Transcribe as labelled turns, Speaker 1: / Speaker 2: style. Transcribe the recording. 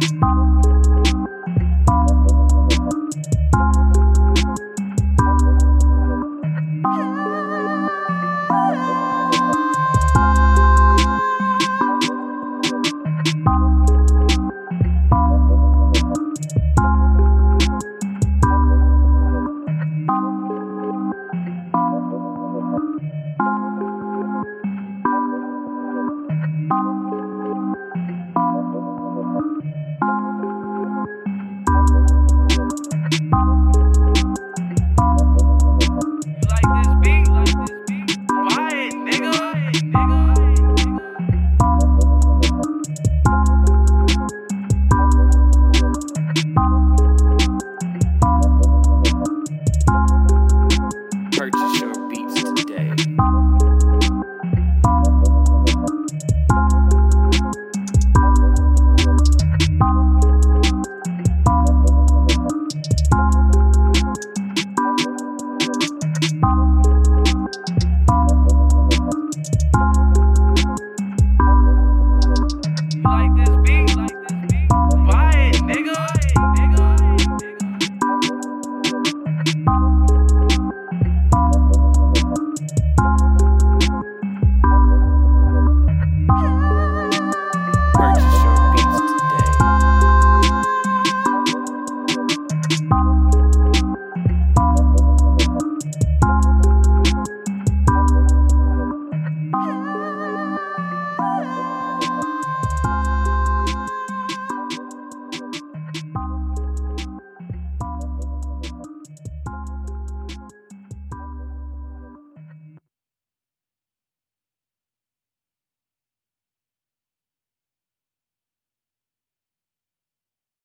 Speaker 1: Bye.
Speaker 2: like this?